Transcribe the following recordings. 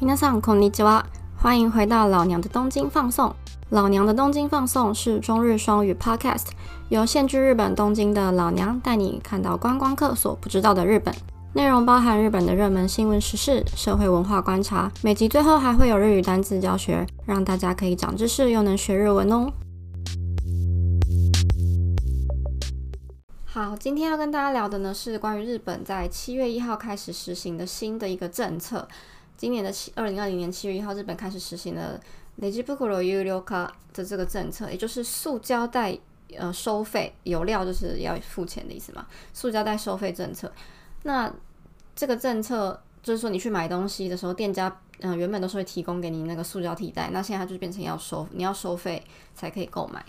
皆さんこんにちは，欢迎回到老娘的东京放送。老娘的东京放送是中日双语 Podcast，由现居日本东京的老娘带你看到观光客所不知道的日本。内容包含日本的热门新闻时事、社会文化观察，每集最后还会有日语单词教学，让大家可以长知识又能学日文哦。好，今天要跟大家聊的呢是关于日本在七月一号开始实行的新的一个政策。 今年的七二零二零年七月一号，日本开始实行了累积不可流有料卡的这个政策，也就是塑胶袋呃收费有料就是要付钱的意思嘛？塑胶袋收费政策。那这个政策就是说，你去买东西的时候，店家嗯原本都是会提供给你那个塑胶替代，那现在它就变成要收，你要收费才可以购买。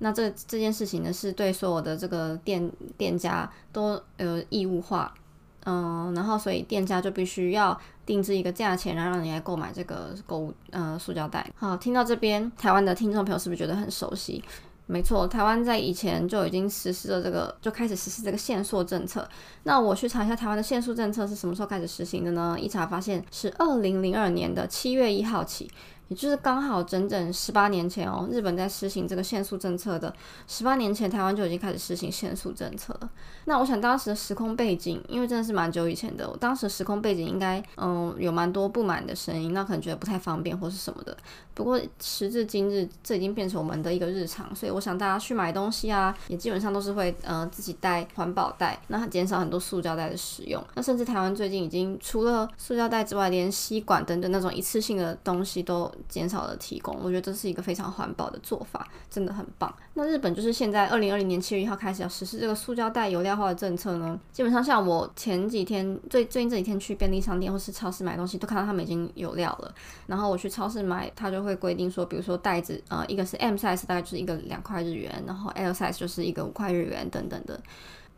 那这这件事情呢，是对所有的这个店店家都呃义务化，嗯，然后所以店家就必须要定制一个价钱，然后让你来购买这个购物呃塑胶袋。好，听到这边，台湾的听众朋友是不是觉得很熟悉？没错，台湾在以前就已经实施了这个，就开始实施这个限塑政策。那我去查一下台湾的限塑政策是什么时候开始实行的呢？一查发现是二零零二年的七月一号起。也就是刚好整整十八年前哦，日本在实行这个限速政策的十八年前，台湾就已经开始实行限速政策了。那我想当时的时空背景，因为真的是蛮久以前的，我当时时空背景应该嗯有蛮多不满的声音，那可能觉得不太方便或是什么的。不过时至今日，这已经变成我们的一个日常，所以我想大家去买东西啊，也基本上都是会呃自己带环保袋，那减少很多塑胶袋的使用。那甚至台湾最近已经除了塑胶袋之外，连吸管等等那种一次性的东西都减少了提供，我觉得这是一个非常环保的做法，真的很棒。那日本就是现在二零二零年七月一号开始要实施这个塑胶袋有料化的政策呢。基本上像我前几天最最近这几天去便利商店或是超市买东西，都看到他们已经有料了。然后我去超市买，他就会规定说，比如说袋子，呃，一个是 M size，大概就是一个两块日元，然后 L size 就是一个五块日元等等的。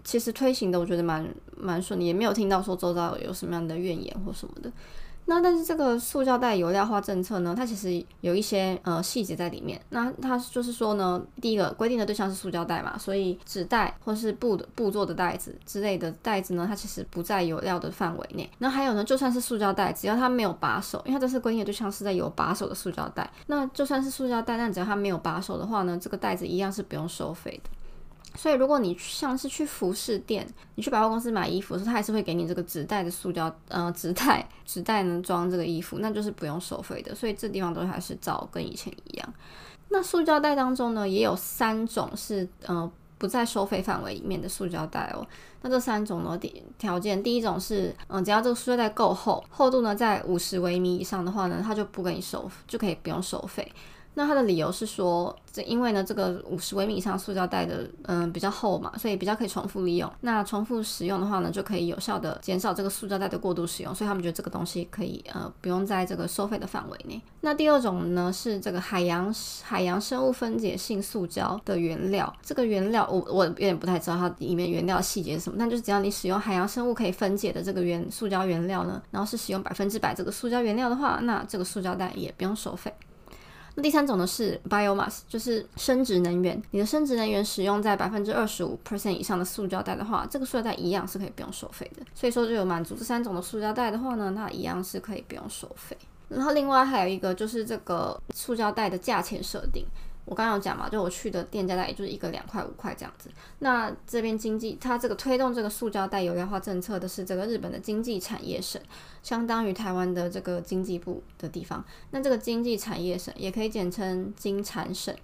其实推行的我觉得蛮蛮顺利，也没有听到说周遭有什么样的怨言或什么的。那但是这个塑胶袋有料化政策呢，它其实有一些呃细节在里面。那它就是说呢，第一个规定的对象是塑胶袋嘛，所以纸袋或是布的布做的袋子之类的袋子呢，它其实不在有料的范围内。那还有呢，就算是塑胶袋，只要它没有把手，因为它这次规定的对象是在有把手的塑胶袋，那就算是塑胶袋，但只要它没有把手的话呢，这个袋子一样是不用收费的。所以，如果你像是去服饰店，你去百货公司买衣服的时候，他还是会给你这个纸袋的塑胶，呃，纸袋，纸袋能装这个衣服，那就是不用收费的。所以这地方都还是照跟以前一样。那塑胶袋当中呢，也有三种是，呃，不在收费范围里面的塑胶袋哦。那这三种呢，第条件，第一种是，嗯，只要这个塑料袋够厚，厚度呢在五十微米以上的话呢，它就不给你收，就可以不用收费。那它的理由是说，这因为呢，这个五十微米以上塑胶袋的，嗯，比较厚嘛，所以比较可以重复利用。那重复使用的话呢，就可以有效的减少这个塑胶袋的过度使用，所以他们觉得这个东西可以，呃，不用在这个收费的范围内。那第二种呢，是这个海洋海洋生物分解性塑胶的原料。这个原料我我有点不太知道它里面原料细节是什么，但就是只要你使用海洋生物可以分解的这个原塑胶原料呢，然后是使用百分之百这个塑胶原料的话，那这个塑胶袋也不用收费。第三种呢是 biomass，就是生殖能源。你的生殖能源使用在百分之二十五 percent 以上的塑胶袋的话，这个塑料袋一样是可以不用收费的。所以说，就有满足这三种的塑胶袋的话呢，那一样是可以不用收费。然后另外还有一个就是这个塑胶袋的价钱设定。我刚刚有讲嘛，就我去的店家袋也就是一个两块五块这样子。那这边经济，它这个推动这个塑胶袋有料化政策的是这个日本的经济产业省，相当于台湾的这个经济部的地方。那这个经济产业省也可以简称经产省。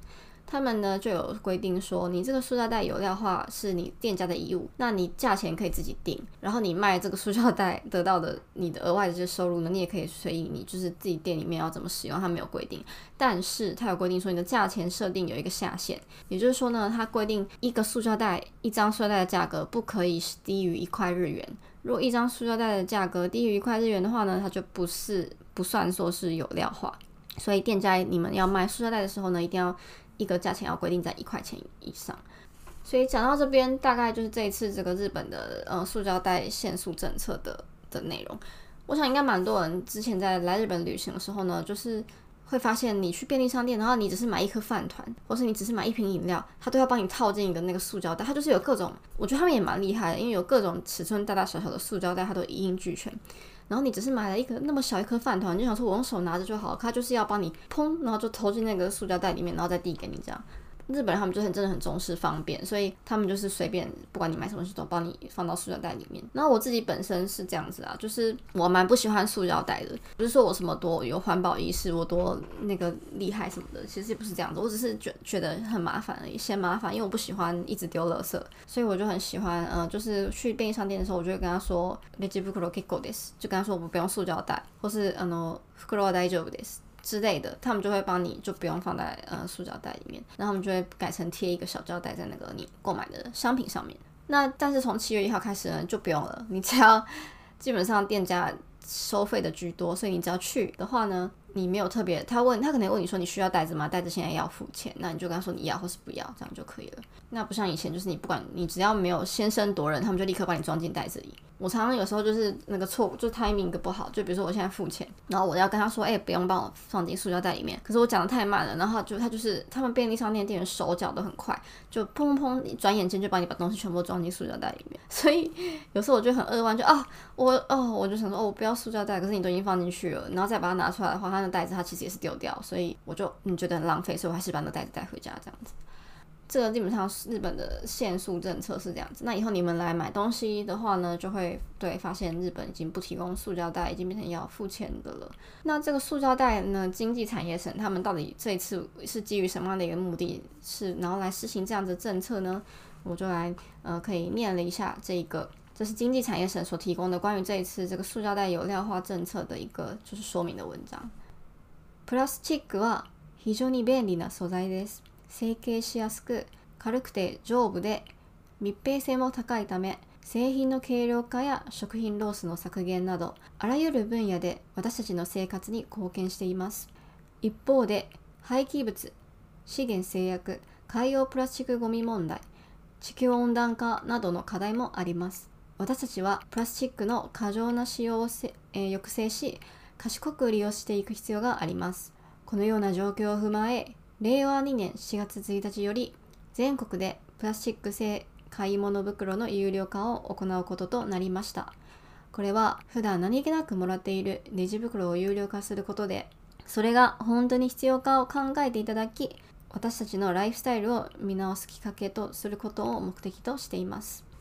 他们呢就有规定说，你这个塑料袋有料化是你店家的义务，那你价钱可以自己定，然后你卖这个塑料袋得到的你的额外的这些收入呢，你也可以随意你就是自己店里面要怎么使用，它没有规定，但是它有规定说你的价钱设定有一个下限，也就是说呢，它规定一个塑料袋一张塑料袋的价格不可以低于一块日元，如果一张塑料袋的价格低于一块日元的话呢，它就不是不算说是有料化，所以店家你们要卖塑料袋的时候呢，一定要。一个价钱要规定在一块钱以上，所以讲到这边，大概就是这一次这个日本的呃塑胶袋限速政策的的内容。我想应该蛮多人之前在来日本旅行的时候呢，就是会发现，你去便利商店，然后你只是买一颗饭团，或是你只是买一瓶饮料，它都要帮你套进一个那个塑胶袋。它就是有各种，我觉得他们也蛮厉害的，因为有各种尺寸大大小小的塑胶袋，它都一应俱全。然后你只是买了一个那么小一颗饭团，就想说我用手拿着就好，他就是要帮你砰，然后就投进那个塑胶袋里面，然后再递给你这样。日本人他们就很真的很重视方便，所以他们就是随便不管你买什么东西都帮你放到塑料袋里面。然后我自己本身是这样子啊，就是我蛮不喜欢塑料袋的，不是说我什么多有环保意识，我多那个厉害什么的，其实也不是这样子，我只是觉觉得很麻烦而已，嫌麻烦，因为我不喜欢一直丢垃圾，所以我就很喜欢，嗯，就是去便利商店的时候，我就会跟他说 e e e 就跟他说我们不用塑料袋，或是嗯，no fukuro dai jo des。之类的，他们就会帮你，就不用放在呃塑胶袋里面，然后他们就会改成贴一个小胶带在那个你购买的商品上面。那但是从七月一号开始呢，就不用了，你只要 基本上店家收费的居多，所以你只要去的话呢，你没有特别，他问他可能问你说你需要袋子吗？袋子现在要付钱，那你就跟他说你要或是不要，这样就可以了。那不像以前，就是你不管你只要没有先声夺人，他们就立刻把你装进袋子里。我常常有时候就是那个错误，就 timing 不好。就比如说我现在付钱，然后我要跟他说，哎，不用帮我放进塑胶袋里面。可是我讲的太慢了，然后就他就是他们便利商店店员手脚都很快，就砰砰砰，转眼间就帮你把东西全部装进塑胶袋里面。所以有时候我就很扼腕，就啊，我哦，我就想说，哦，我不要塑胶袋，可是你都已经放进去了，然后再把它拿出来的话，它那袋子它其实也是丢掉，所以我就你觉得很浪费，所以我还是把那袋子带回家这样子。这个基本上日本的限速政策是这样子。那以后你们来买东西的话呢，就会对发现日本已经不提供塑胶袋，已经变成要付钱的了。那这个塑胶袋呢，经济产业省他们到底这一次是基于什么样的一个目的，是然后来实行这样的政策呢？我就来呃可以念了一下这个，这是经济产业省所提供的关于这一次这个塑胶袋有料化政策的一个就是说明的文章。プラスチックは非常に便利な素材です。成形しやすく軽くて丈夫で密閉性も高いため製品の軽量化や食品ロースの削減などあらゆる分野で私たちの生活に貢献しています一方で廃棄物資源制約海洋プラスチックごみ問題地球温暖化などの課題もあります私たちはプラスチックの過剰な使用を、えー、抑制し賢く利用していく必要があります。このような状況を踏まえ令和2年4月1日より全国でプラスチック製買い物袋の有料化を行うこととなりました。これは普段何気なくもらっているレジ袋を有料化することでそれが本当に必要かを考えていただき私たちのライフスタイルを見直すきっかけとすることを目的としています。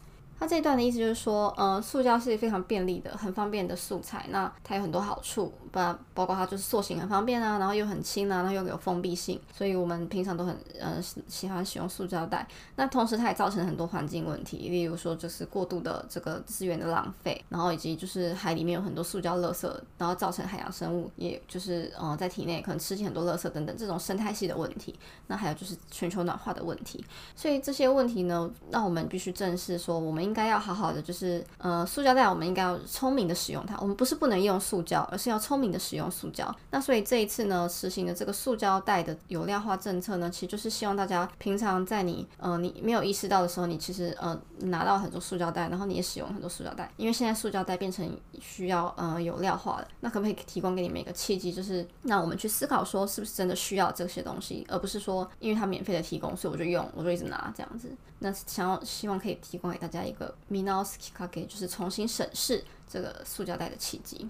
他这一段的意思就是说，呃，塑胶是非常便利的、很方便的素材。那它有很多好处，包包括它就是塑形很方便啊，然后又很轻啊，然后又有封闭性，所以我们平常都很呃喜欢使用塑胶袋。那同时它也造成很多环境问题，例如说就是过度的这个资源的浪费，然后以及就是海里面有很多塑胶垃圾，然后造成海洋生物也就是呃在体内可能吃进很多垃圾等等这种生态系的问题。那还有就是全球暖化的问题。所以这些问题呢，让我们必须正视说我们。应该要好好的，就是呃，塑胶袋我们应该要聪明的使用它。我们不是不能用塑胶，而是要聪明的使用塑胶。那所以这一次呢，实行的这个塑胶袋的有料化政策呢，其实就是希望大家平常在你呃你没有意识到的时候，你其实呃拿到很多塑胶袋，然后你也使用很多塑胶袋。因为现在塑胶袋变成需要呃有料化的，那可不可以提供给你们一个契机，就是那我们去思考说是不是真的需要这些东西，而不是说因为它免费的提供，所以我就用，我就一直拿这样子。那想要希望可以提供给大家一个。m i n o s k i k a k e 就是重新审视这个塑胶袋的契机。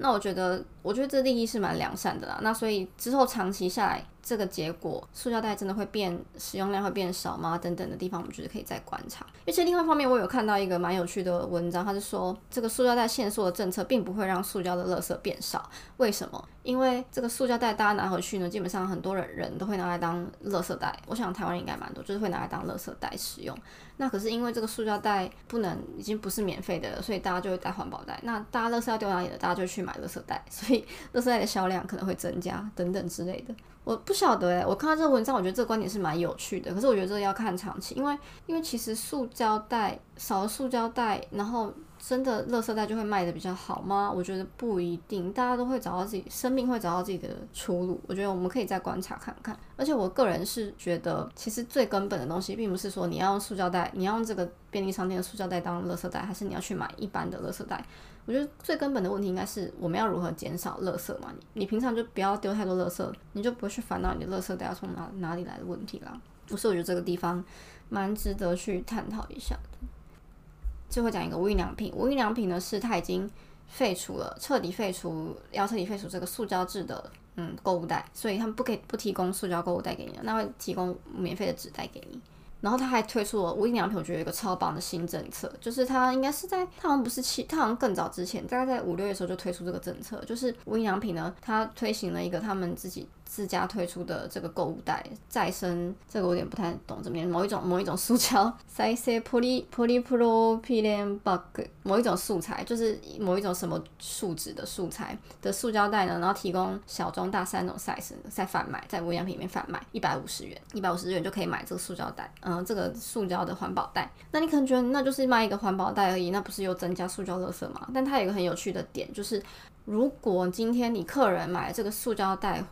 那我觉得，我觉得这利益是蛮良善的啦。那所以之后长期下来。这个结果，塑胶袋真的会变使用量会变少吗？等等的地方，我们觉得可以再观察。而且另外一方面，我有看到一个蛮有趣的文章，它是说这个塑胶袋限塑的政策并不会让塑胶的垃圾变少。为什么？因为这个塑胶袋大家拿回去呢，基本上很多人人都会拿来当垃圾袋。我想台湾应该蛮多，就是会拿来当垃圾袋使用。那可是因为这个塑胶袋不能已经不是免费的了，所以大家就会带环保袋。那大家垃圾要丢哪里的？大家就去买垃圾袋，所以垃圾袋的销量可能会增加等等之类的。我不晓得哎，我看到这个文章，我觉得这个观点是蛮有趣的。可是我觉得这个要看长期，因为因为其实塑胶袋少了塑胶袋，然后真的垃圾袋就会卖的比较好吗？我觉得不一定，大家都会找到自己生命会找到自己的出路。我觉得我们可以再观察看看。而且我个人是觉得，其实最根本的东西，并不是说你要用塑胶袋，你要用这个便利商店的塑胶袋当垃圾袋，还是你要去买一般的垃圾袋。我觉得最根本的问题应该是我们要如何减少垃圾嘛？你你平常就不要丢太多垃圾，你就不会去烦恼你的垃圾袋要从哪哪里来的问题啦。不是，我觉得这个地方蛮值得去探讨一下的。最后讲一个无印良品，无印良品呢是它已经废除了，彻底废除，要彻底废除这个塑胶制的嗯购物袋，所以他们不可以不提供塑胶购物袋给你，那会提供免费的纸袋给你。然后他还推出了无印良品，我觉得一个超棒的新政策，就是他应该是在，他好像不是七，他好像更早之前，大概在五六月的时候就推出这个政策，就是无印良品呢，它推行了一个他们自己。自家推出的这个购物袋再生，这个我有点不太懂，怎么样？某一种某一种塑胶，再生 poly polypropylene bag，某一种素材，就是某一种什么树脂的素材的塑胶袋呢？然后提供小、中、大三种 size 在贩卖，在无印良品里面贩卖，一百五十元，一百五十元就可以买这个塑胶袋，嗯，这个塑胶的环保袋。那你可能觉得那就是卖一个环保袋而已，那不是又增加塑胶垃圾吗？但它有一个很有趣的点，就是。如果今天你客人买了这个塑胶袋，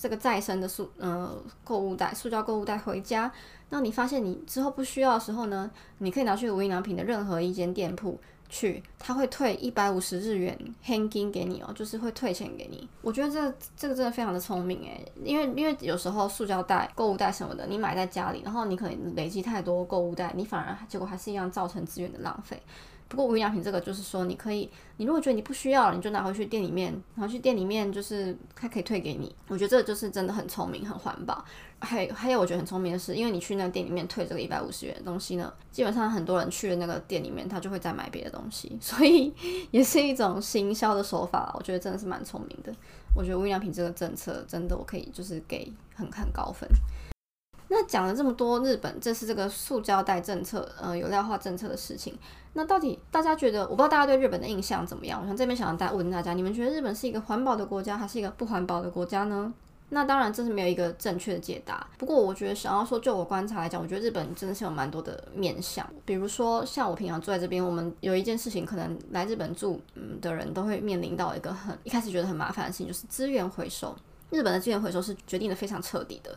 这个再生的塑呃购物袋，塑胶购物袋回家，那你发现你之后不需要的时候呢，你可以拿去无印良品的任何一间店铺去，他会退一百五十日元 hanging 给你哦，就是会退钱给你。我觉得这这个真的非常的聪明诶，因为因为有时候塑胶袋、购物袋什么的，你买在家里，然后你可能累积太多购物袋，你反而结果还是一样造成资源的浪费。不过无印良品这个就是说，你可以，你如果觉得你不需要了，你就拿回去店里面，拿去店里面就是它可以退给你。我觉得这个就是真的很聪明，很环保。还还有我觉得很聪明的是，因为你去那个店里面退这个一百五十元的东西呢，基本上很多人去了那个店里面，他就会再买别的东西，所以也是一种行销的手法。我觉得真的是蛮聪明的。我觉得无印良品这个政策真的我可以就是给很很高分。那讲了这么多日本，这是这个塑胶袋政策，呃，有料化政策的事情。那到底大家觉得，我不知道大家对日本的印象怎么样？我想这边想要大问大家，你们觉得日本是一个环保的国家，还是一个不环保的国家呢？那当然这是没有一个正确的解答。不过我觉得想要说，就我观察来讲，我觉得日本真的是有蛮多的面向。比如说像我平常住在这边，我们有一件事情，可能来日本住嗯的人都会面临到一个很一开始觉得很麻烦的事情，就是资源回收。日本的资源回收是决定的非常彻底的。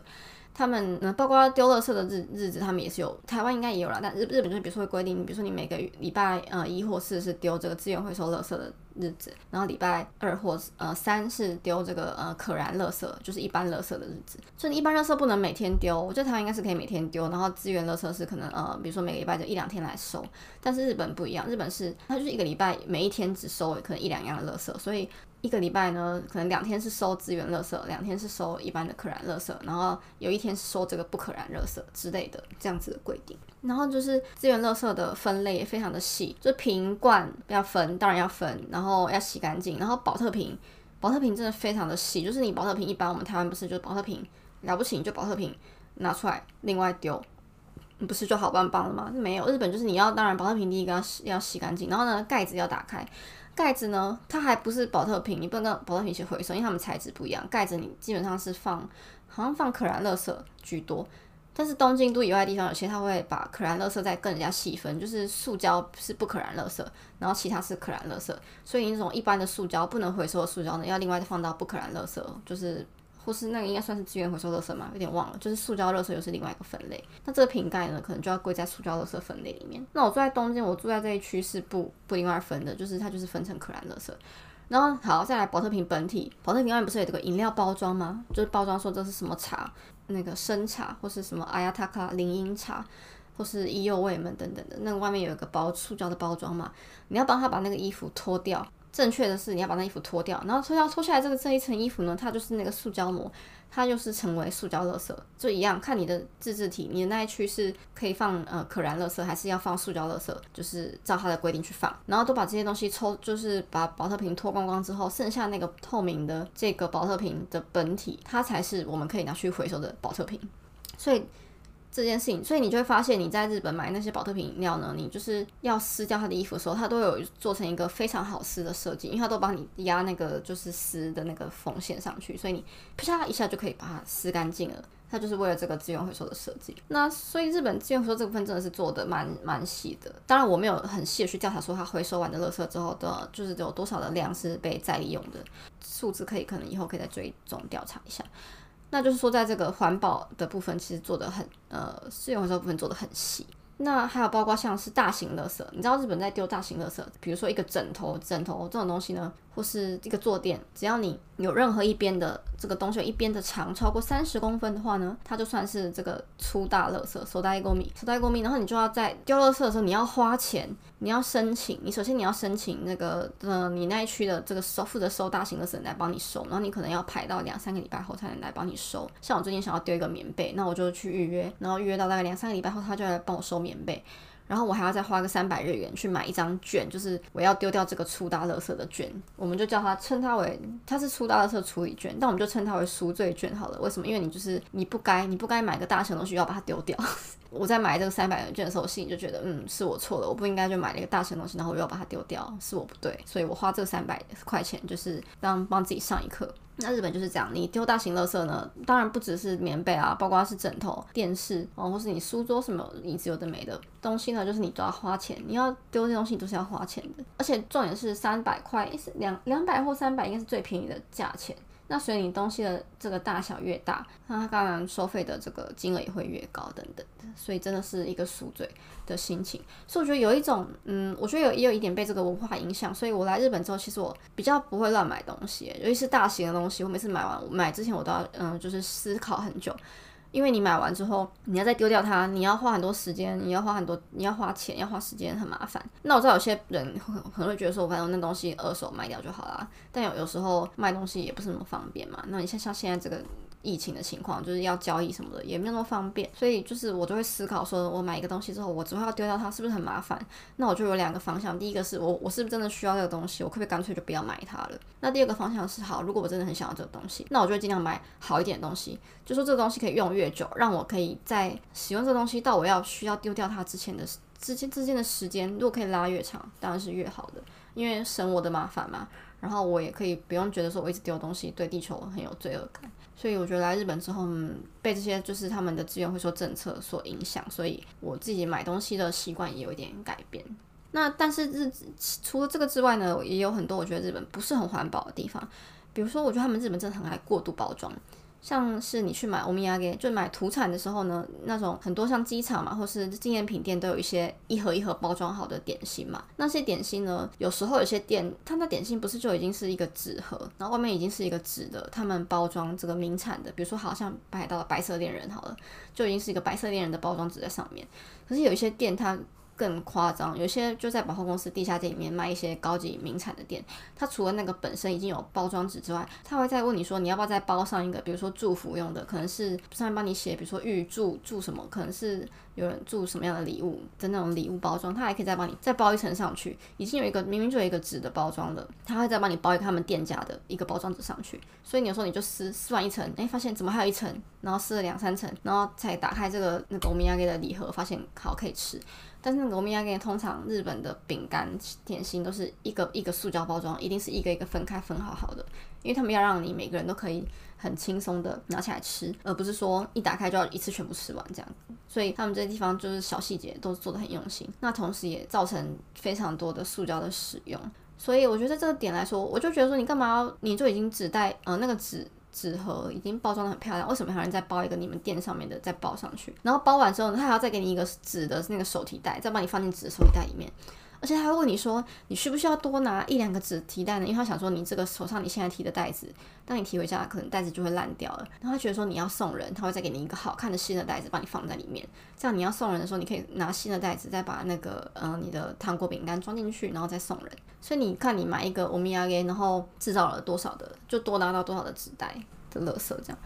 他们嗯，包括丢垃圾的日日子，他们也是有，台湾应该也有啦。但日日本就是比如说会规定，比如说你每个礼拜呃一或四是丢这个资源回收垃圾的日子，然后礼拜二或呃三是丢这个呃可燃垃圾，就是一般垃圾的日子。所以你一般垃圾不能每天丢，我觉得台湾应该是可以每天丢，然后资源垃圾是可能呃比如说每个礼拜就一两天来收。但是日本不一样，日本是它就是一个礼拜每一天只收可能一两样的垃圾，所以。一个礼拜呢，可能两天是收资源垃圾，两天是收一般的可燃垃圾，然后有一天是收这个不可燃垃圾之类的这样子的规定。然后就是资源垃圾的分类也非常的细，就瓶罐要分，当然要分，然后然后要洗干净。然后保特瓶，保特瓶真的非常的细，就是你保特瓶一般我们台湾不是就保特瓶了不起，你就保特瓶拿出来另外丢，不是就好棒棒了吗？没有，日本就是你要当然保特瓶第一个要要洗干净，然后呢盖子要打开。盖子呢，它还不是保特瓶，你不能跟保特瓶一起回收，因为它们材质不一样。盖子你基本上是放，好像放可燃垃圾居多，但是东京都以外的地方，有些它会把可燃垃圾再更加细分，就是塑胶是不可燃垃圾，然后其他是可燃垃圾，所以那种一般的塑胶不能回收的塑胶呢，要另外放到不可燃垃圾，就是。或是那个应该算是资源回收垃圾嘛，有点忘了。就是塑胶垃圾又是另外一个分类。那这个瓶盖呢，可能就要归在塑胶垃圾分类里面。那我住在东京，我住在这一区是不不另外分的，就是它就是分成可燃垃圾。然后好，再来保特瓶本体，保特瓶外面不是有这个饮料包装吗？就是包装说这是什么茶，那个生茶或是什么阿亚塔卡林荫茶，或是伊右卫门等等的，那外面有一个包塑胶的包装嘛，你要帮他把那个衣服脱掉。正确的是，你要把那衣服脱掉，然后脱掉脱下来这个这一层衣服呢，它就是那个塑胶膜，它就是成为塑胶垃圾，就一样，看你的自制体，你的那一区是可以放呃可燃垃圾，还是要放塑胶垃圾，就是照它的规定去放，然后都把这些东西抽，就是把保特瓶脱光光之后，剩下那个透明的这个保特瓶的本体，它才是我们可以拿去回收的保特瓶，所以。这件事情，所以你就会发现，你在日本买那些保特瓶饮料呢，你就是要撕掉它的衣服的时候，它都有做成一个非常好撕的设计，因为它都帮你压那个就是撕的那个缝线上去，所以你啪一下就可以把它撕干净了。它就是为了这个资源回收的设计。那所以日本资源回收这部分真的是做的蛮蛮细的。当然我没有很细的去调查说它回收完的垃圾之后的，就是有多少的量是被再利用的数字，可以可能以后可以再追踪调查一下。那就是说，在这个环保的部分，其实做的很呃，资源回收部分做的很细。那还有包括像是大型垃圾，你知道日本在丢大型垃圾，比如说一个枕头，枕头这种东西呢，或是一个坐垫，只要你有任何一边的这个东西，有一边的长超过三十公分的话呢，它就算是这个粗大垃圾，手袋过米，手袋过米，然后你就要在丢垃圾的时候，你要花钱，你要申请，你首先你要申请那个呃，你那一区的这个收负责收大型垃圾来帮你收，然后你可能要排到两三个礼拜后才能来帮你收。像我最近想要丢一个棉被，那我就去预约，然后预约到大概两三个礼拜后，他就来帮我收棉被。然后我还要再花个三百日元去买一张券，就是我要丢掉这个粗大垃圾的券，我们就叫它称它为它是粗大垃圾处理券，但我们就称它为赎罪券好了。为什么？因为你就是你不该你不该买个大型东西要把它丢掉。我在买这个三百元券的时候，心里就觉得，嗯，是我错了，我不应该就买了一个大型东西，然后我又要把它丢掉，是我不对，所以我花这三百块钱就是当帮自己上一课。那日本就是这样，你丢大型垃圾呢，当然不只是棉被啊，包括是枕头、电视哦，或是你书桌什么椅子有的没的东西呢，就是你都要花钱，你要丢这东西都是要花钱的，而且重点是三百块，一两两百或三百应该是最便宜的价钱。那所以你东西的这个大小越大，那它当然收费的这个金额也会越高等等的，所以真的是一个赎罪的心情。所以我觉得有一种，嗯，我觉得有也有一点被这个文化影响，所以我来日本之后，其实我比较不会乱买东西，尤其是大型的东西，我每次买完买之前我都要，嗯，就是思考很久。因为你买完之后，你要再丢掉它，你要花很多时间，你要花很多，你要花钱，要花时间，很麻烦。那我知道有些人可能会觉得说，我反正那东西二手卖掉就好了，但有有时候卖东西也不是那么方便嘛。那你像像现在这个。疫情的情况，就是要交易什么的也没有那么方便，所以就是我就会思考说，我买一个东西之后，我之后要丢掉它，是不是很麻烦？那我就有两个方向，第一个是我我是不是真的需要这个东西，我可不可以干脆就不要买它了？那第二个方向是，好，如果我真的很想要这个东西，那我就会尽量买好一点的东西，就说这个东西可以用越久，让我可以在使用这个东西到我要需要丢掉它之前的之间之间的时间，如果可以拉越长，当然是越好的，因为省我的麻烦嘛。然后我也可以不用觉得说我一直丢东西对地球很有罪恶感，所以我觉得来日本之后被这些就是他们的资源回收政策所影响，所以我自己买东西的习惯也有一点改变。那但是日除了这个之外呢，也有很多我觉得日本不是很环保的地方，比如说我觉得他们日本真的很爱过度包装。像是你去买欧米亚给，就买土产的时候呢，那种很多像机场嘛，或是纪念品店都有一些一盒一盒包装好的点心嘛。那些点心呢，有时候有些店，它的点心不是就已经是一个纸盒，然后外面已经是一个纸的，他们包装这个名产的，比如说好像买到了白色恋人好了，就已经是一个白色恋人的包装纸在上面。可是有一些店它。更夸张，有些就在百货公司地下店里面卖一些高级名产的店，它除了那个本身已经有包装纸之外，他会再问你说你要不要再包上一个，比如说祝福用的，可能是上面帮你写，比如说预祝祝什么，可能是有人祝什么样的礼物的那种礼物包装，他还可以再帮你再包一层上去，已经有一个明明就有一个纸的包装了，他会再帮你包一个他们店家的一个包装纸上去，所以你有时候你就撕撕完一层，哎，发现怎么还有一层，然后撕了两三层，然后才打开这个那个欧米亚给的礼盒，发现好可以吃。但是那个欧米亚给通常日本的饼干点心都是一个一个塑胶包装，一定是一个一个分开分好好的，因为他们要让你每个人都可以很轻松的拿起来吃，而不是说一打开就要一次全部吃完这样。所以他们这些地方就是小细节都做的很用心，那同时也造成非常多的塑胶的使用。所以我觉得这个点来说，我就觉得说你干嘛你就已经只带呃那个纸。纸盒已经包装的很漂亮，为什么还要再包一个你们店上面的再包上去？然后包完之后，他还要再给你一个纸的那个手提袋，再帮你放进纸的手提袋里面。而且他会问你说，你需不需要多拿一两个纸提袋呢？因为他想说你这个手上你现在提的袋子，当你提回家，可能袋子就会烂掉了。然后他觉得说你要送人，他会再给你一个好看的新的袋子，帮你放在里面。这样你要送人的时候，你可以拿新的袋子，再把那个嗯你的糖果饼干装进去，然后再送人。所以你看，你买一个欧米亚给，然后制造了多少的，就多拿到多少的纸袋。的垃圾这样，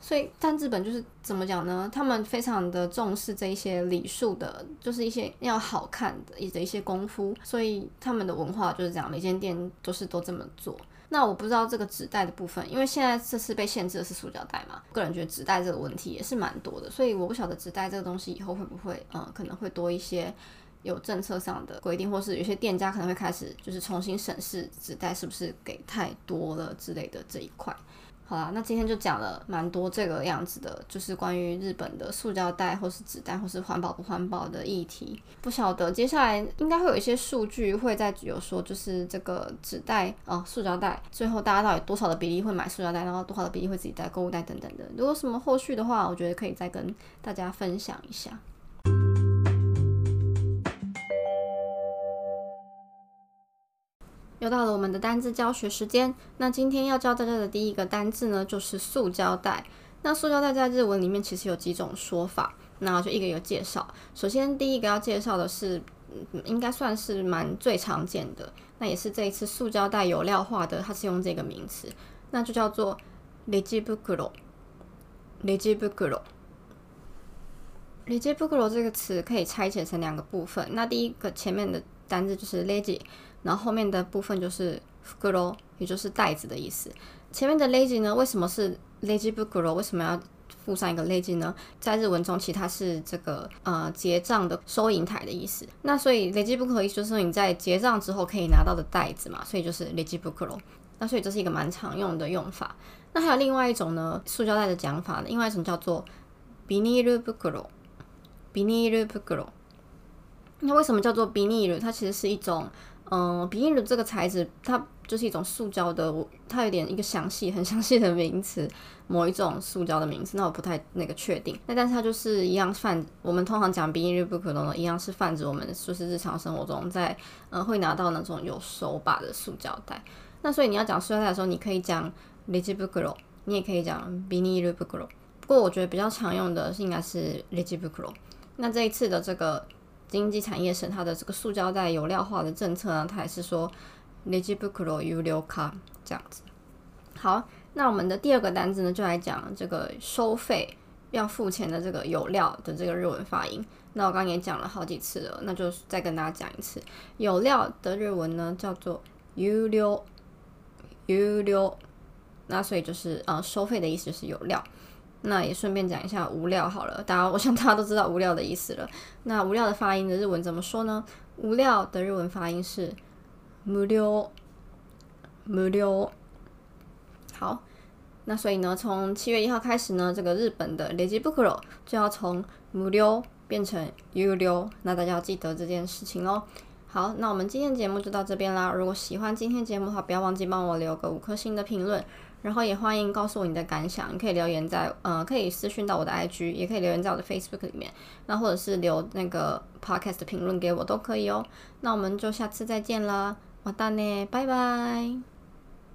所以但日本就是怎么讲呢？他们非常的重视这一些礼数的，就是一些要好看的一的一些功夫，所以他们的文化就是这样，每间店都是都这么做。那我不知道这个纸袋的部分，因为现在这次被限制的是塑胶袋嘛，个人觉得纸袋这个问题也是蛮多的，所以我不晓得纸袋这个东西以后会不会，嗯，可能会多一些有政策上的规定，或是有些店家可能会开始就是重新审视纸袋是不是给太多了之类的这一块。好啦，那今天就讲了蛮多这个样子的，就是关于日本的塑胶袋或是纸袋或是环保不环保的议题。不晓得接下来应该会有一些数据会在有说，就是这个纸袋哦，塑胶袋，最后大家到底多少的比例会买塑胶袋，然后多少的比例会自己带购物袋等等的。如果什么后续的话，我觉得可以再跟大家分享一下。又到了我们的单字教学时间。那今天要教大家的第一个单字呢，就是塑胶袋。那塑胶袋在日文里面其实有几种说法，那我就一个一个介绍。首先第一个要介绍的是，应该算是蛮最常见的，那也是这一次塑胶袋有料化的，它是用这个名词，那就叫做レジ袋。レジ袋。レジ袋这个词可以拆解成两个部分。那第一个前面的 单字就是 lazy，。然后后面的部分就是 fukuro，也就是袋子的意思。前面的 lazy 呢，为什么是 lazy fukuro？为什么要附上一个 lazy 呢？在日文中，其实它是这个呃结账的收银台的意思。那所以 lazy fukuro 意思就是你在结账之后可以拿到的袋子嘛，所以就是 lazy fukuro。那所以这是一个蛮常用的用法。那还有另外一种呢，塑胶袋的讲法呢，另外一种叫做 biniru fukuro，biniru fukuro。那为什么叫做 binil？它其实是一种嗯，比尼鲁这个材质，它就是一种塑胶的，它有点一个详细、很详细的名词，某一种塑胶的名字，那我不太那个确定。那但是它就是一样泛，我们通常讲比尼鲁不可能的，一样是泛指我们就是日常生活中在呃会拿到那种有手把的塑胶袋。那所以你要讲塑料袋的时候，你可以讲 l e g i b u k r o 你也可以讲 biniru bukuro。不过我觉得比较常用的是应该是 l e g i b u k r o 那这一次的这个。经济产业省它的这个塑胶袋有料化的政策呢，它也是说 “legibukuro u l 卡”这样子。好，那我们的第二个单词呢，就来讲这个收费要付钱的这个有料的这个日文发音。那我刚刚也讲了好几次了，那就再跟大家讲一次，有料的日文呢叫做 “u 料 u 料”，那所以就是呃收费的意思是有料。那也顺便讲一下无料好了，大家我想大家都知道无料的意思了。那无料的发音的日文怎么说呢？无料的日文发音是无料，无料。好，那所以呢，从七月一号开始呢，这个日本的レジ袋就要从無料变成有料，那大家要记得这件事情哦。好，那我们今天节目就到这边啦。如果喜欢今天节目的话，不要忘记帮我留个五颗星的评论。然后也欢迎告诉我你的感想，你可以留言在呃，可以私讯到我的 IG，也可以留言在我的 Facebook 里面，那或者是留那个 Podcast 评论给我都可以哦。那我们就下次再见啦，完蛋呢，拜拜。